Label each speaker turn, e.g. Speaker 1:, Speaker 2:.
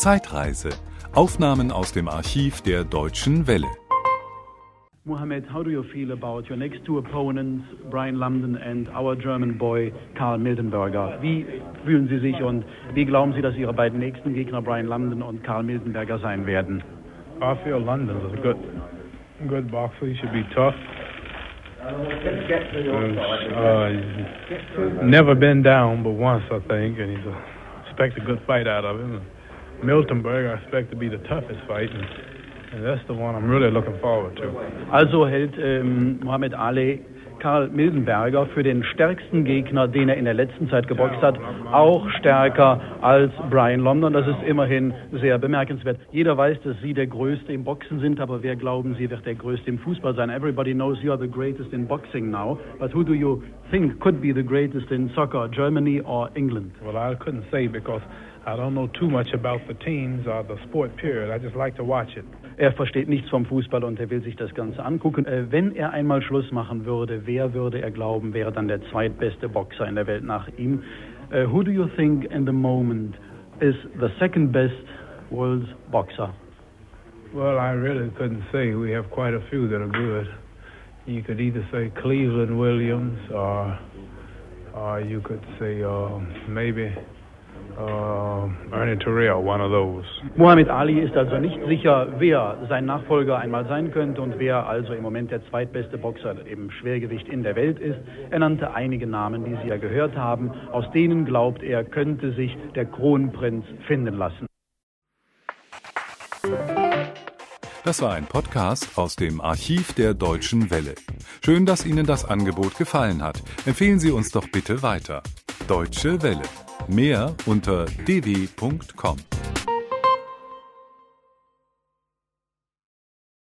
Speaker 1: Zeitreise. Aufnahmen aus dem Archiv der Deutschen Welle.
Speaker 2: Mohammed, how do you feel about your next two opponents, Brian London and our German boy Karl Mildenberger? Wie fühlen Sie sich und wie glauben Sie, dass Ihre beiden nächsten Gegner Brian London und Karl Mildenberger sein werden?
Speaker 3: I feel London's a good, good boxer. He should be tough. Uh, he's never been down but once, I think, and he's a, expect a good fight out of him. Miltenberg, I expect to be the toughest fight, and, that's the one I'm really looking forward to.
Speaker 2: Also hält ähm, Mohammed Ali Karl Mildenberger für den stärksten Gegner, den er in der letzten Zeit geboxt hat, auch stärker als Brian London. Das ist immerhin sehr bemerkenswert. Jeder weiß, dass Sie der Größte im Boxen sind, aber wer glauben Sie wird der Größte im Fußball sein? Everybody knows you are the greatest in boxing now, but who do you think could be the greatest in soccer, Germany or England?
Speaker 3: Well, I couldn't say because I don't know too much about the teams or the sport period. I just like to watch it.
Speaker 2: Er versteht nichts vom Fußball und er will sich das Ganze angucken. Äh, wenn er einmal Schluss machen würde, wer würde er glauben, wäre dann der zweitbeste Boxer in der Welt nach ihm? Uh, who do you think in the moment is the second best world boxer?
Speaker 3: Well, I really couldn't say. We have quite a few that are good. You could either say Cleveland Williams or, or you could say uh, maybe uh, Ernie Terrell, one of those.
Speaker 2: Muhammad Ali ist also nicht sicher, wer sein Nachfolger einmal sein könnte und wer also im Moment der zweitbeste Boxer im Schwergewicht in der Welt ist. Er nannte einige Namen, die Sie ja gehört haben. Aus denen glaubt er, könnte sich der Kronprinz finden lassen.
Speaker 1: Das war ein Podcast aus dem Archiv der Deutschen Welle. Schön, dass Ihnen das Angebot gefallen hat. Empfehlen Sie uns doch bitte weiter. Deutsche Welle. Mehr unter dw.com.